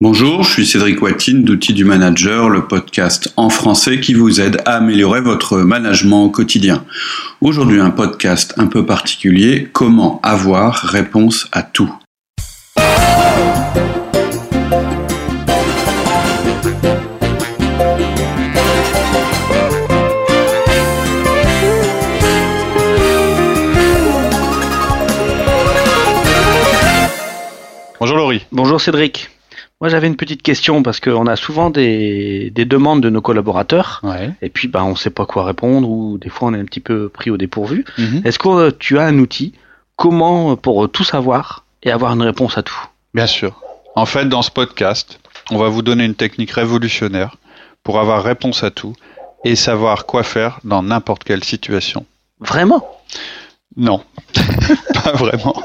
Bonjour, je suis Cédric Watine d'Outils du Manager, le podcast en français qui vous aide à améliorer votre management au quotidien. Aujourd'hui un podcast un peu particulier, comment avoir réponse à tout. Bonjour Laurie. Bonjour Cédric. Moi j'avais une petite question parce qu'on a souvent des, des demandes de nos collaborateurs Ouais. et puis ben on sait pas quoi répondre ou des fois on est un petit peu pris au dépourvu. Mhm. Est-ce que euh, tu as un outil? Comment euh, pour euh, tout savoir et avoir une réponse à tout? Bien sûr. En fait, dans ce podcast, on va vous donner une technique révolutionnaire pour avoir réponse à tout et savoir quoi faire dans n'importe quelle situation. Vraiment? Non, pas vraiment.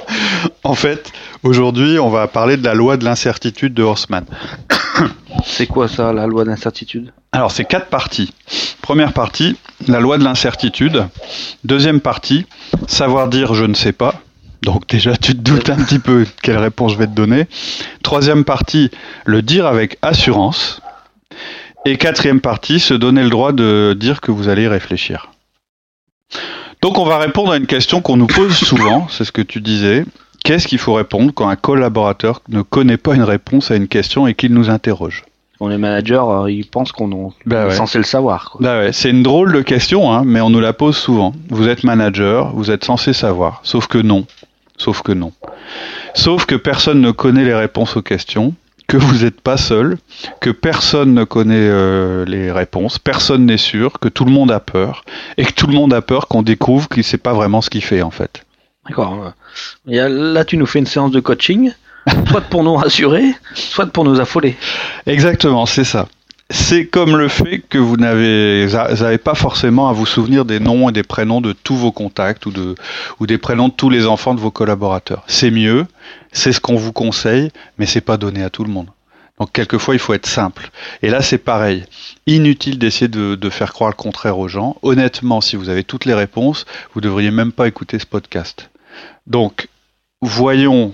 En fait, aujourd'hui, on va parler de la loi de l'incertitude de Horstman. C'est quoi ça la loi d'incertitude Alors, c'est quatre parties. Première partie, la loi de l'incertitude. Deuxième partie, savoir dire je ne sais pas. Donc déjà, tu te doutes un petit peu quelle réponse je vais te donner. Troisième partie, le dire avec assurance. Et quatrième partie, se donner le droit de dire que vous allez y réfléchir. Donc on va répondre à une question qu'on nous pose souvent, c'est ce que tu disais. Qu'est-ce qu'il faut répondre quand un collaborateur ne connaît pas une réponse à une question et qu'il nous interroge? On est manager, euh, ils pensent qu'on Bah est ouais. censé le savoir. Quoi. Bah ouais, c'est une drôle de question, hein, mais on nous la pose souvent. Vous êtes manager, vous êtes censé savoir, sauf que non. Sauf que non. Sauf que personne ne connaît les réponses aux questions, que vous n'êtes pas seul, que personne ne connaît euh, les réponses, personne n'est sûr, que tout le monde a peur, et que tout le monde a peur qu'on découvre qu'il ne sait pas vraiment ce qu'il fait en fait. D'accord. Et euh, là tu nous fais une séance de coaching, soit pour nous rassurer, soit pour nous affoler. Exactement, c'est ça. C'est comme le fait que vous n'avez pas forcément à vous souvenir des noms et des prénoms de tous vos contacts ou, de, ou des prénoms de tous les enfants de vos collaborateurs. C'est mieux, c'est ce qu'on vous conseille, mais c'est pas donné à tout le monde. Donc quelquefois il faut être simple. Et là c'est pareil. Inutile d'essayer de, de faire croire le contraire aux gens. Honnêtement, si vous avez toutes les réponses, vous devriez même pas écouter ce podcast. Donc voyons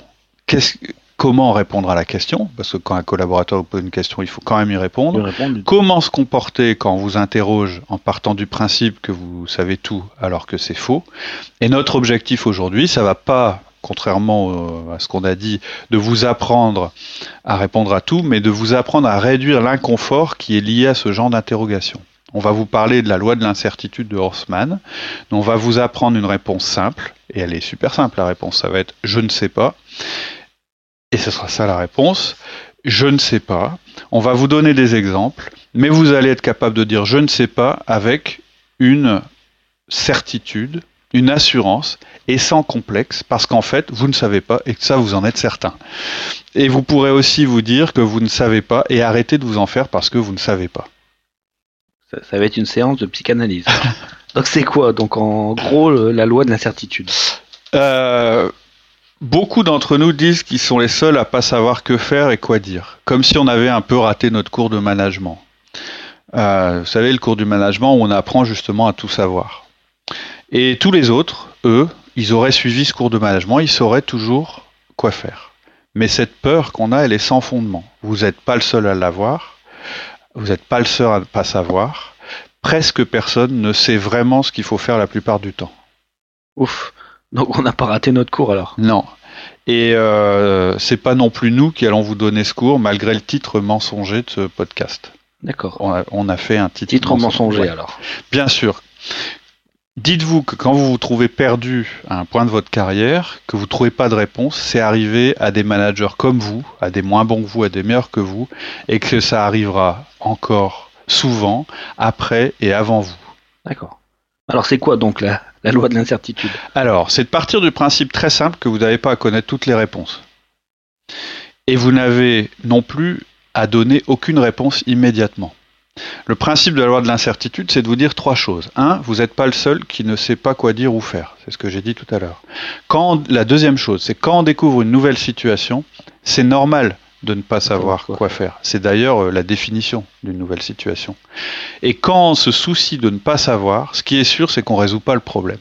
comment répondre à la question, parce que quand un collaborateur vous pose une question, il faut quand même y répondre. répondre. Comment se comporter quand on vous interroge en partant du principe que vous savez tout alors que c'est faux? Et notre objectif aujourd'hui, ça va pas, contrairement à ce qu'on a dit, de vous apprendre à répondre à tout, mais de vous apprendre à réduire l'inconfort qui est lié à ce genre d'interrogation. On va vous parler de la loi de l'incertitude de Horstman. On va vous apprendre une réponse simple, et elle est super simple la réponse. Ça va être je ne sais pas. Et ce sera ça la réponse. Je ne sais pas. On va vous donner des exemples, mais vous allez être capable de dire je ne sais pas avec une certitude, une assurance et sans complexe parce qu'en fait vous ne savez pas et que ça vous en êtes certain. Et vous pourrez aussi vous dire que vous ne savez pas et arrêter de vous en faire parce que vous ne savez pas. Ça, ça va être une séance de psychanalyse. Donc c'est quoi Donc en gros le- la loi de l'incertitude? Euh, beaucoup d'entre nous disent qu'ils sont les seuls à pas savoir que faire et quoi dire, comme si on avait un peu raté notre cours de management. Euh, vous savez, le cours du management où on apprend justement à tout savoir. Et tous les autres, eux, ils auraient suivi ce cours de management, ils sauraient toujours quoi faire. Mais cette peur qu'on a, elle est sans fondement. Vous n'êtes pas le seul à l'avoir, vous n'êtes pas le seul à ne pas savoir. Presque personne ne sait vraiment ce qu'il faut faire la plupart du temps. Ouf. Donc on n'a pas raté notre cours alors. Non. Et euh, c'est pas non plus nous qui allons vous donner ce cours, malgré le titre mensonger de ce podcast. D'accord. On a, on a fait un titre, Titre mensonger Ouais. alors. Bien sûr. Dites-vous que quand vous vous trouvez perdu à un point de votre carrière, que vous ne trouvez pas de réponse, c'est arrivé à des managers comme vous, à des moins bons que vous, à des meilleurs que vous, et que ça arrivera encore souvent après et avant vous. D'accord. Alors c'est quoi donc la, la loi de l'incertitude? Alors, c'est de partir du principe très simple que vous n'avez pas à connaître toutes les réponses. Et vous n'avez non plus à donner aucune réponse immédiatement. Le principe de la loi de l'incertitude, c'est de vous dire trois choses. Un, vous n'êtes pas le seul qui ne sait pas quoi dire ou faire. C'est ce que j'ai dit tout à l'heure. Quand la deuxième chose, c'est quand on découvre une nouvelle situation, c'est normal de ne pas savoir quoi faire. C'est d'ailleurs euh, la définition d'une nouvelle situation. Et quand on se soucie de ne pas savoir, ce qui est sûr, c'est qu'on ne résout pas le problème.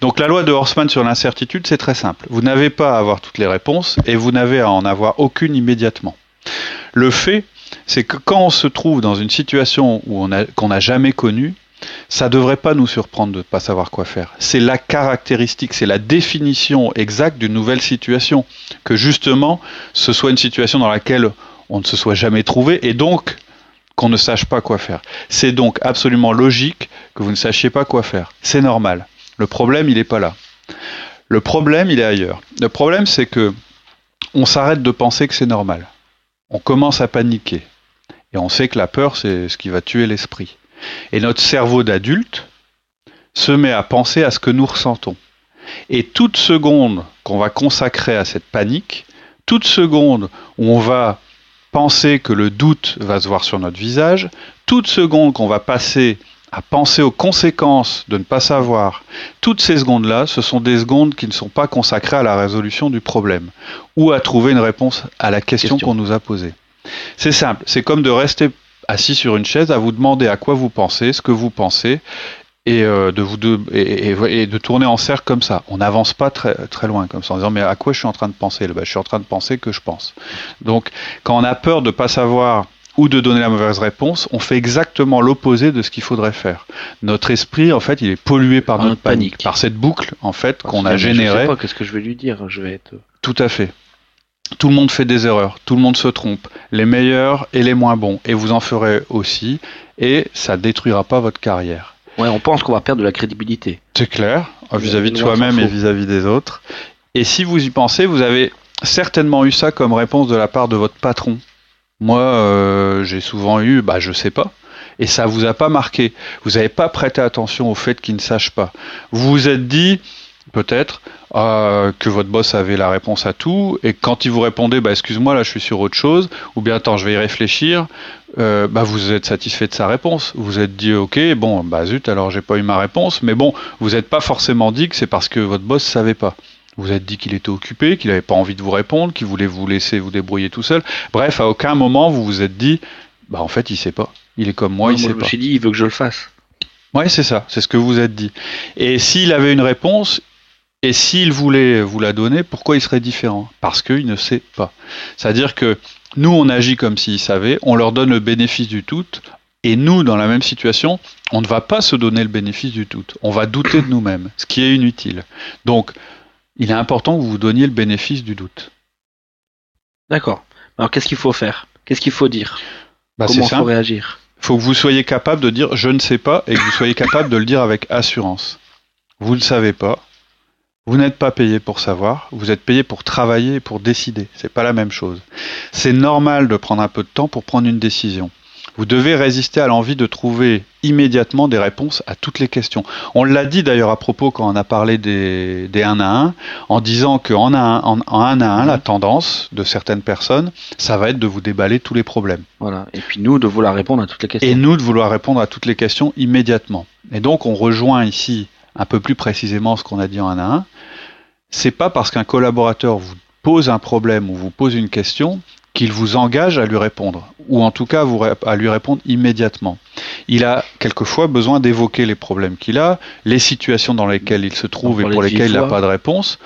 Donc la loi de Horstman sur l'incertitude, c'est très simple. Vous n'avez pas à avoir toutes les réponses et vous n'avez à en avoir aucune immédiatement. Le fait, c'est que quand on se trouve dans une situation où qu'on n'a jamais connue, ça ne devrait pas nous surprendre de ne pas savoir quoi faire. C'est la caractéristique, c'est la définition exacte d'une nouvelle situation. Que justement, ce soit une situation dans laquelle on ne se soit jamais trouvé et donc qu'on ne sache pas quoi faire. C'est donc absolument logique que vous ne sachiez pas quoi faire. C'est normal. Le problème, il n'est pas là. Le problème, il est ailleurs. Le problème, c'est que on s'arrête de penser que c'est normal. On commence à paniquer. Et on sait que la peur, c'est ce qui va tuer l'esprit. Et notre cerveau d'adulte se met à penser à ce que nous ressentons. Et toute seconde qu'on va consacrer à cette panique, toute seconde où on va penser que le doute va se voir sur notre visage, toute seconde qu'on va passer à penser aux conséquences de ne pas savoir, toutes ces secondes-là, ce sont des secondes qui ne sont pas consacrées à la résolution du problème ou à trouver une réponse à la question, question. qu'on nous a posée. C'est simple, c'est comme de rester assis sur une chaise à vous demander à quoi vous pensez, ce que vous pensez, et euh, de vous de, et, et, et, de tourner en cercle comme ça. On n'avance pas très très loin comme ça en disant mais à quoi je suis en train de penser ben, Je suis en train de penser que je pense. Donc quand on a peur de pas savoir ou de donner la mauvaise réponse, on fait exactement l'opposé de ce qu'il faudrait faire. Notre esprit, en fait, il est pollué par, notre panique, panique, par cette boucle, en fait, qu'on a générée. Je sais pas qu'est-ce que je vais lui dire. Je vais être. Tout à fait. Tout le monde fait des erreurs, tout le monde se trompe, les meilleurs et les moins bons, et vous en ferez aussi, et ça détruira pas votre carrière. Ouais, on pense qu'on va perdre de la crédibilité. C'est clair, vis-à-vis -vis de soi-même et vis-à-vis -vis des autres. Et si vous y pensez, vous avez certainement eu ça comme réponse de la part de votre patron. Moi, euh, j'ai souvent eu, bah, je sais pas. Et ça vous a pas marqué. Vous n'avez pas prêté attention au fait qu'il ne sache pas. Vous vous êtes dit, peut-être, euh, que votre boss avait la réponse à tout, et quand il vous répondait, bah, excuse-moi, là je suis sur autre chose, ou bien attends, je vais y réfléchir, euh, bah, vous êtes satisfait de sa réponse. Vous vous êtes dit, ok, bon, bah zut, alors j'ai pas eu ma réponse, mais bon, vous n'êtes pas forcément dit que c'est parce que votre boss savait pas. Vous êtes dit qu'il était occupé, qu'il n'avait pas envie de vous répondre, qu'il voulait vous laisser vous débrouiller tout seul. Bref, à aucun moment vous vous êtes dit, bah en fait il sait pas. Il est comme moi, non, il moi, sait je pas. me suis dit, il veut que je le fasse. Ouais, c'est ça, c'est ce que vous êtes dit. Et s'il avait une réponse, et s'il voulait vous la donner, pourquoi il serait différent? Parce qu'il ne sait pas. C'est-à-dire que nous, on agit comme s'il savait, on leur donne le bénéfice du tout, et nous, dans la même situation, on ne va pas se donner le bénéfice du tout. On va douter de nous-mêmes, ce qui est inutile. Donc, il est important que vous vous donniez le bénéfice du doute. D'accord. Alors, qu'est-ce qu'il faut faire? Qu'est-ce qu'il faut dire? Bah, Comment il faut réagir? Il faut que vous soyez capable de dire je ne sais pas et que vous soyez capable de le dire avec assurance. Vous ne savez pas, vous n'êtes pas payé pour savoir, vous êtes payé pour travailler et pour décider. C'est pas la même chose. C'est normal de prendre un peu de temps pour prendre une décision. Vous devez résister à l'envie de trouver immédiatement des réponses à toutes les questions. On l'a dit d'ailleurs à propos quand on a parlé des, des 1 à 1, en disant qu'en en, en 1 à 1, la tendance de certaines personnes, ça va être de vous déballer tous les problèmes. Voilà. Et puis nous, de vouloir répondre à toutes les questions. Et nous, de vouloir répondre à toutes les questions immédiatement. Et donc, on rejoint ici un peu plus précisément ce qu'on a dit en 1 à 1. C'est pas parce qu'un collaborateur vous pose un problème ou vous pose une question qu'il vous engage à lui répondre, ou en tout cas à lui répondre immédiatement. Il a quelquefois besoin d'évoquer les problèmes qu'il a, les situations dans lesquelles il se trouve et pour lesquelles il n'a pas de réponse,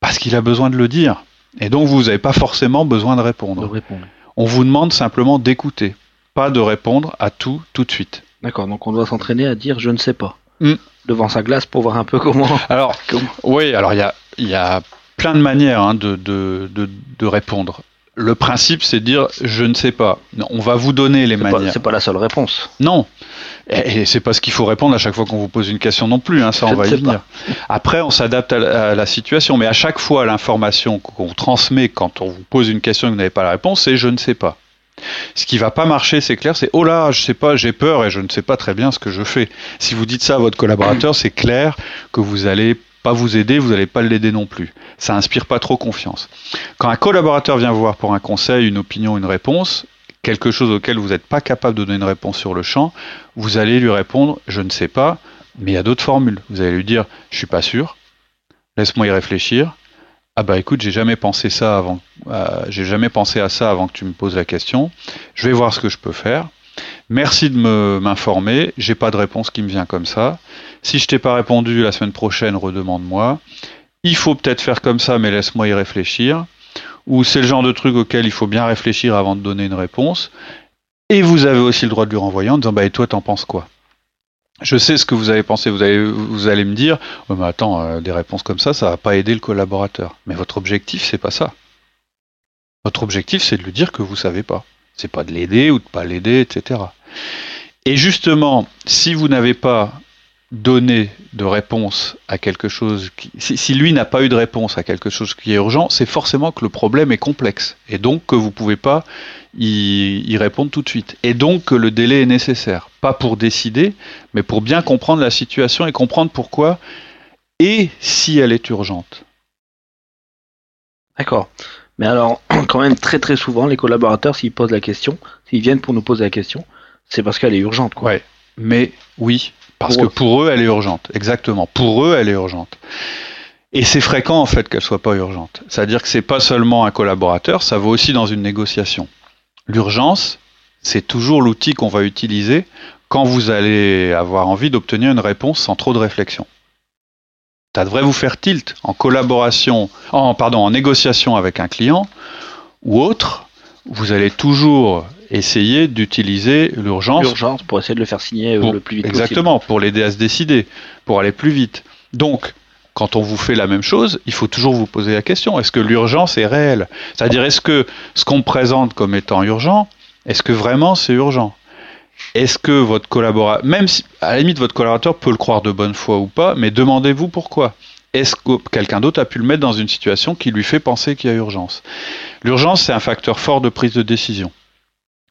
parce qu'il a besoin de le dire. Et donc vous n'avez pas forcément besoin de répondre. De répondre. On vous demande simplement d'écouter, pas de répondre à tout tout de suite. D'accord, donc on doit s'entraîner à dire je ne sais pas. Mm. Devant sa glace pour voir un peu comment. Alors, comment... oui, alors il y a, y a plein de manières hein, de, de, de, de répondre le principe, c'est de dire je ne sais pas. On va vous donner les manières. C'est pas la seule réponse. Non. Et, et c'est pas ce qu'il faut répondre à chaque fois qu'on vous pose une question non plus. Hein, ça, je on va y venir. Après, on s'adapte à, à, la situation. Mais à chaque fois, l'information qu'on transmet quand on vous pose une question et que vous n'avez pas la réponse, c'est je ne sais pas. Ce qui va pas marcher, c'est clair, c'est oh là, je sais pas, j'ai peur et je ne sais pas très bien ce que je fais. Si vous dites ça à votre collaborateur, c'est clair que vous allez pas vous aider, vous n'allez pas l'aider non plus. Ça inspire pas trop confiance. Quand un collaborateur vient vous voir pour un conseil, une opinion, une réponse, quelque chose auquel vous n'êtes pas capable de donner une réponse sur le champ, vous allez lui répondre je ne sais pas, mais il y a d'autres formules. Vous allez lui dire je suis pas sûr, laisse-moi y réfléchir. Ah bah écoute, j'ai jamais pensé ça avant, euh, j'ai jamais pensé à ça avant que tu me poses la question. Je vais voir ce que je peux faire. Merci de m'informer. J'ai pas de réponse qui me vient comme ça. Si je t'ai pas répondu la semaine prochaine, redemande-moi. Il faut peut-être faire comme ça, mais laisse-moi y réfléchir. ou c'est le genre de truc auquel il faut bien réfléchir avant de donner une réponse. Et vous avez aussi le droit de lui renvoyer en disant bah et toi t'en penses quoi? Je sais ce que vous avez pensé, vous allez, me dire, mais attends, euh, des réponses comme ça, ça va pas aider le collaborateur. Mais votre objectif, c'est pas ça. Votre objectif, c'est de lui dire que vous savez pas. C'est pas de l'aider ou de pas l'aider, etc. Et justement, si vous n'avez pas donner de réponse à quelque chose qui, si, lui n'a pas eu de réponse à quelque chose qui est urgent, c'est forcément que le problème est complexe et donc que vous pouvez pas y, y, répondre tout de suite et donc que le délai est nécessaire, pas pour décider, mais pour bien comprendre la situation et comprendre pourquoi et si elle est urgente. D'accord. Mais alors, quand même très très souvent, les collaborateurs, s'ils posent la question, s'ils viennent pour nous poser la question, c'est parce qu'elle est urgente. Quoi. Ouais. Mais oui, parce que pour eux, elle est urgente. Exactement. Pour eux, elle est urgente. Et c'est fréquent en fait qu'elle soit pas urgente. C'est-à-dire que c'est pas seulement un collaborateur, ça vaut aussi dans une négociation. L'urgence, c'est toujours l'outil qu'on va utiliser quand vous allez avoir envie d'obtenir une réponse sans trop de réflexion. Ça devrait vous faire tilt en collaboration, en pardon, en négociation avec un client ou autre. Vous allez toujours essayer d'utiliser l'urgence. L'urgence pour essayer de le faire signer euh, le plus vite exactement, pour l'aider à se décider, pour aller plus vite. Donc, quand on vous fait la même chose, il faut toujours vous poser la question est-ce que l'urgence est réelle? C'est-à-dire, est-ce que ce qu'on présente comme étant urgent, est-ce que vraiment c'est urgent? Est-ce que votre collaborateur, même si à la limite votre collaborateur peut le croire de bonne foi ou pas, mais demandez-vous pourquoi? Est-ce que quelqu'un d'autre a pu le mettre dans une situation qui lui fait penser qu'il y a urgence? L'urgence, c'est un facteur fort de prise de décision.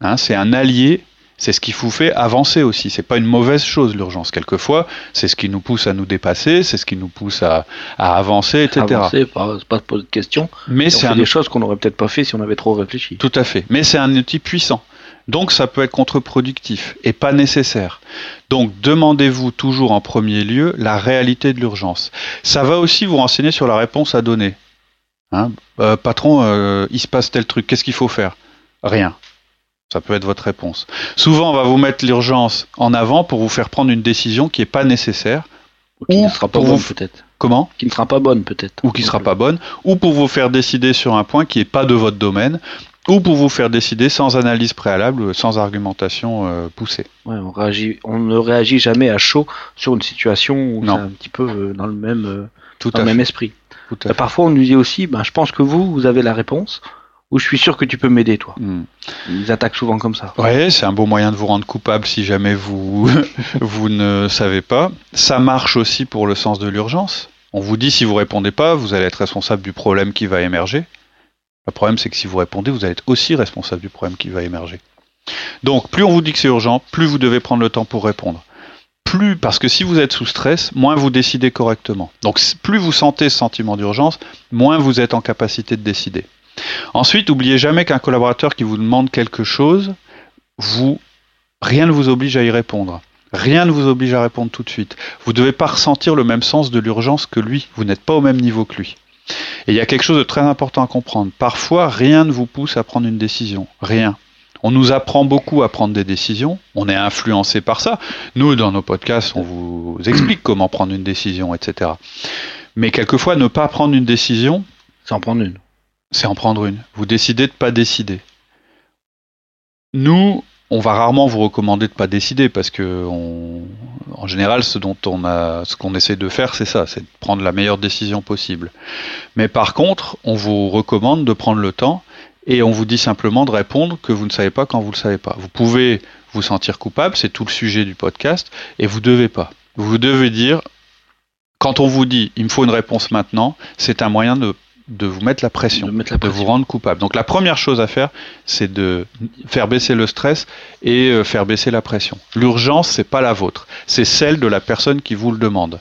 Hein, c'est un allié, c'est ce qui vous fait avancer aussi. C'est pas une mauvaise chose l'urgence. Quelquefois, c'est ce qui nous pousse à nous dépasser, c'est ce qui nous pousse à, avancer, etc. Avancer, pas, pas de poser de questions. Mais c'est un... des choses qu'on n'aurait peut-être pas fait si on avait trop réfléchi. Tout à fait. Mais c'est un outil puissant. Donc ça peut être contre-productif et pas nécessaire. Donc demandez-vous toujours en premier lieu la réalité de l'urgence. Ça va aussi vous renseigner sur la réponse à donner. Hein euh, patron, euh, il se passe tel truc, qu'est-ce qu'il faut faire? Rien. Ça peut être votre réponse. Souvent, on va vous mettre l'urgence en avant pour vous faire prendre une décision qui n'est pas nécessaire. Ou qui ne sera pas bonne, peut-être. Comment Qui ne sera pas bonne, peut-être. Ou qui ne sera pas bonne. Ou pour vous faire décider sur un point qui n'est pas de votre domaine. Ou pour vous faire décider sans analyse préalable, sans argumentation euh, poussée. Ouais, on, réagit, on ne réagit jamais à chaud sur une situation où c'est un petit peu euh, dans le même, euh, Tout dans le même esprit. Parfois, on nous dit aussi, ben, je pense que vous, vous avez la réponse ou je suis sûr que tu peux m'aider, toi. Hmm. Ils attaquent souvent comme ça. Ouais, c'est un beau moyen de vous rendre coupable si jamais vous, vous ne savez pas. Ça marche aussi pour le sens de l'urgence. On vous dit si vous répondez pas, vous allez être responsable du problème qui va émerger. Le problème, c'est que si vous répondez, vous allez être aussi responsable du problème qui va émerger. Donc, plus on vous dit que c'est urgent, plus vous devez prendre le temps pour répondre. Plus, parce que si vous êtes sous stress, moins vous décidez correctement. Donc, plus vous sentez ce sentiment d'urgence, moins vous êtes en capacité de décider. Ensuite, n'oubliez jamais qu'un collaborateur qui vous demande quelque chose, vous, rien ne vous oblige à y répondre. Rien ne vous oblige à répondre tout de suite. Vous ne devez pas ressentir le même sens de l'urgence que lui. Vous n'êtes pas au même niveau que lui. Et il y a quelque chose de très important à comprendre. Parfois, rien ne vous pousse à prendre une décision. Rien. On nous apprend beaucoup à prendre des décisions. On est influencé par ça. Nous, dans nos podcasts, on vous explique comment prendre une décision, etc. Mais quelquefois, ne pas prendre une décision. C'est en prendre une c'est en prendre une. Vous décidez de ne pas décider. Nous, on va rarement vous recommander de ne pas décider parce que en général, ce qu'on essaie de faire, c'est ça, c'est de prendre la meilleure décision possible. Mais par contre, on vous recommande de prendre le temps et on vous dit simplement de répondre que vous ne savez pas quand vous ne le savez pas. Vous pouvez vous sentir coupable, c'est tout le sujet du podcast, et vous devez pas. Vous devez dire, quand on vous dit il me faut une réponse maintenant, c'est un moyen de de vous mettre la pression, de, vous rendre coupable. Donc la première chose à faire, c'est de faire baisser le stress et euh, faire baisser la pression. L'urgence, c'est pas la vôtre, c'est celle de la personne qui vous le demande,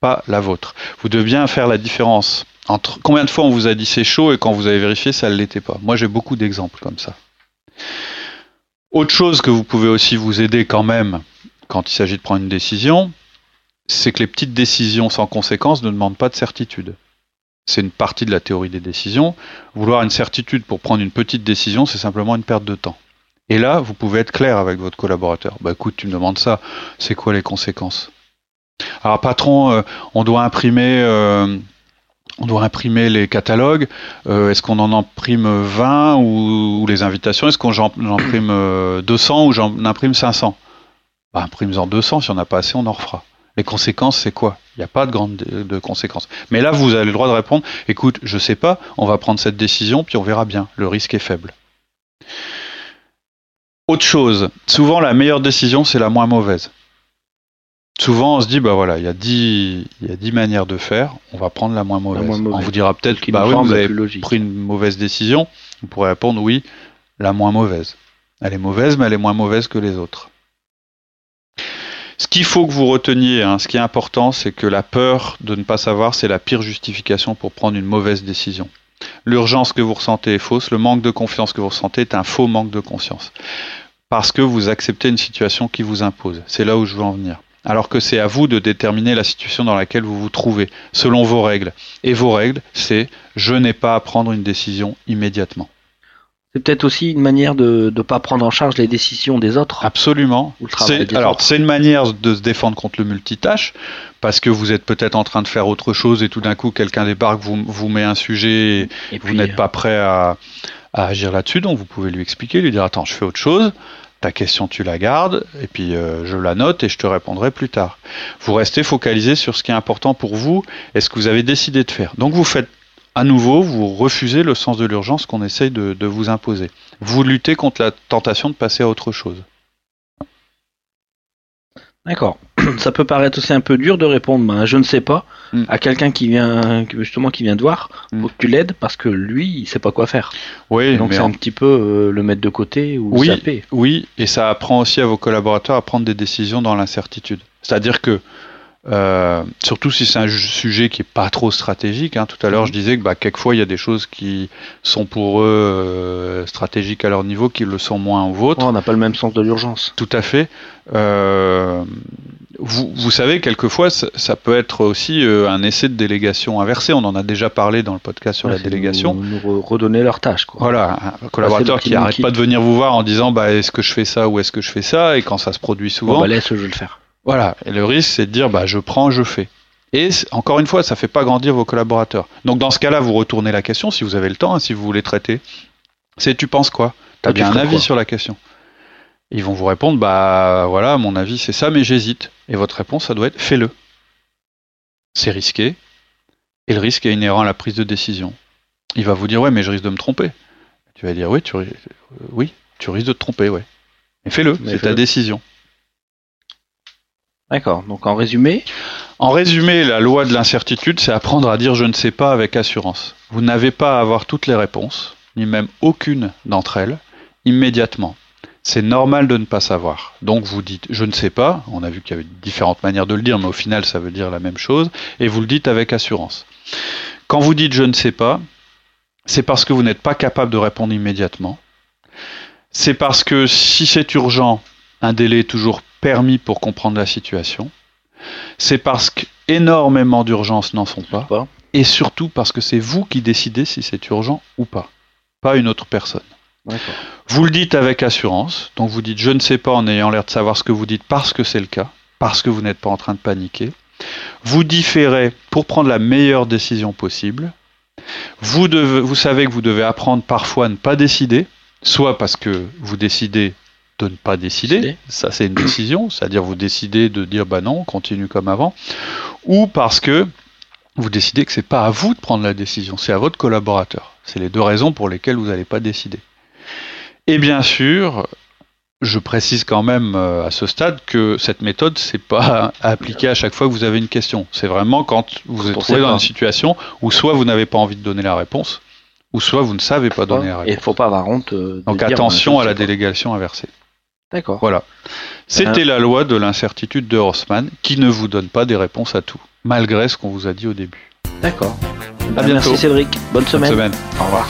pas la vôtre. Vous devez bien faire la différence entre combien de fois on vous a dit c'est chaud et quand vous avez vérifié ça ne l'était pas. Moi j'ai beaucoup d'exemples comme ça. Autre chose que vous pouvez aussi vous aider quand même quand il s'agit de prendre une décision, c'est que les petites décisions sans conséquence ne demandent pas de certitude c'est une partie de la théorie des décisions. Vouloir une certitude pour prendre une petite décision, c'est simplement une perte de temps. Et là, vous pouvez être clair avec votre collaborateur. Bah écoute, tu me demandes ça, c'est quoi les conséquences? Alors patron, euh, on doit imprimer euh, on doit imprimer les catalogues. Euh, est-ce qu'on en imprime 20 ou, les invitations? Est-ce qu'on imprime 200 ou j'en imprime 500 bah, Imprime-en 200, si on n'a pas assez, on en refera. Les conséquences, c'est quoi? Il n'y a pas de grandes de conséquences. Mais là, vous avez le droit de répondre, écoute, je sais pas, on va prendre cette décision, puis on verra bien. Le risque est faible. Autre chose, souvent la meilleure décision, c'est la moins mauvaise. Souvent, on se dit, bah voilà, il y a dix, il y a dix manières de faire, on va prendre la moins mauvaise. On vous dira peut-être, bah oui, vous avez pris une mauvaise décision. Vous pourrez répondre, oui, la moins mauvaise. Elle est mauvaise, mais elle est moins mauvaise que les autres. Ce qu'il faut que vous reteniez, hein, ce qui est important, c'est que la peur de ne pas savoir, c'est la pire justification pour prendre une mauvaise décision. L'urgence que vous ressentez est fausse, le manque de confiance que vous ressentez est un faux manque de conscience. Parce que vous acceptez une situation qui vous impose. C'est là où je veux en venir. Alors que c'est à vous de déterminer la situation dans laquelle vous vous trouvez, selon vos règles. Et vos règles, c'est je n'ai pas à prendre une décision immédiatement. C'est peut-être aussi une manière de ne pas prendre en charge les décisions des autres. Absolument. alors, c'est une manière de se défendre contre le multitâche, parce que vous êtes peut-être en train de faire autre chose et tout d'un coup, quelqu'un débarque, vous, vous met un sujet et, vous n'êtes pas prêt à, agir là-dessus, donc vous pouvez lui expliquer, lui dire Attends, je fais autre chose. Ta question, tu la gardes, et puis euh, je la note et je te répondrai plus tard. Vous restez focalisé sur ce qui est important pour vous et ce que vous avez décidé de faire. Donc vous faites à nouveau, vous refusez le sens de l'urgence qu'on essaye de, vous imposer. Vous luttez contre la tentation de passer à autre chose. D'accord. Ça peut paraître aussi un peu dur de répondre, ben, je ne sais pas, mm. à quelqu'un qui vient justement qui vient de voir. Mm. Faut que tu l'aides parce que lui, il sait pas quoi faire. Oui. Donc c'est un petit peu euh, le mettre de côté ou oui, Oui, et ça apprend aussi à vos collaborateurs à prendre des décisions dans l'incertitude. C'est-à-dire que euh, surtout si c'est un sujet qui est pas trop stratégique. Hein. Tout à l'heure, je disais que bah, quelquefois il y a des choses qui sont pour eux euh, stratégiques à leur niveau, qui le sont moins au vôtre. on n'a pas le même sens de l'urgence. Tout à fait. Euh, vous, vous, savez, quelquefois, ça, ça peut être aussi euh, un essai de délégation inversée. On en a déjà parlé dans le podcast sur la délégation. Nous, nous redonner leur tâche. Quoi. Voilà, un collaborateur qui n'arrête pas de venir vous voir en disant bah, est-ce que je fais ça ou est-ce que je fais ça, et quand ça se produit souvent. Bon, bah, laisse, je vais le faire. Voilà. Et le risque, c'est de dire, bah, je prends, je fais. Et encore une fois, ça ne fait pas grandir vos collaborateurs. Donc dans ce cas-là, vous retournez la question, si vous avez le temps, hein, si vous voulez traiter. C'est tu penses quoi? Tu as bien un avis sur la question. Ils vont vous répondre, bah voilà, mon avis c'est ça, mais j'hésite. Et votre réponse, ça doit être fais-le. C'est risqué. Et le risque est inhérent à la prise de décision. Il va vous dire, ouais, mais je risque de me tromper. Tu vas dire, oui, tu, oui, tu risques de te tromper, ouais. Mais fais-le, c'est ta décision. D'accord. Donc en résumé En résumé, la loi de l'incertitude, c'est apprendre à dire je ne sais pas avec assurance. Vous n'avez pas à avoir toutes les réponses, ni même aucune d'entre elles, immédiatement. C'est normal de ne pas savoir. Donc vous dites je ne sais pas, on a vu qu'il y avait différentes manières de le dire, mais au final ça veut dire la même chose, et vous le dites avec assurance. Quand vous dites je ne sais pas, c'est parce que vous n'êtes pas capable de répondre immédiatement. C'est parce que si c'est urgent, un délai est toujours permis pour comprendre la situation. C'est parce qu'énormément d'urgences n'en sont pas, Et surtout parce que c'est vous qui décidez si c'est urgent ou pas. Pas une autre personne. Vous le dites avec assurance. Donc vous dites je ne sais pas en ayant l'air de savoir ce que vous dites parce que c'est le cas. Parce que vous n'êtes pas en train de paniquer. Vous différez pour prendre la meilleure décision possible. Vous, devez, vous savez que vous devez apprendre parfois à ne pas décider, soit parce que vous décidez de ne pas décider, ça c'est une décision, c'est-à-dire vous décidez de dire bah non, on continue comme avant, ou parce que vous décidez que c'est pas à vous de prendre la décision, c'est à votre collaborateur. C'est les deux raisons pour lesquelles vous n'allez pas décider. Et bien sûr, je précise quand même euh, à ce stade que cette méthode, c'est pas à appliquer à chaque fois que vous avez une question. C'est vraiment quand vous êtes trouvé dans une situation où soit vous n'avez pas envie de donner la réponse, ou soit vous ne savez pas donner la réponse. Et il ne faut pas avoir honte. Euh, Donc attention à la délégation inversée. D'accord. Voilà. C'était la loi de l'incertitude de Rossmann qui ne vous donne pas des réponses à tout, malgré ce qu'on vous a dit au début. D'accord. À bientôt. Merci Cédric. Bonne semaine. Bonne semaine. Au revoir.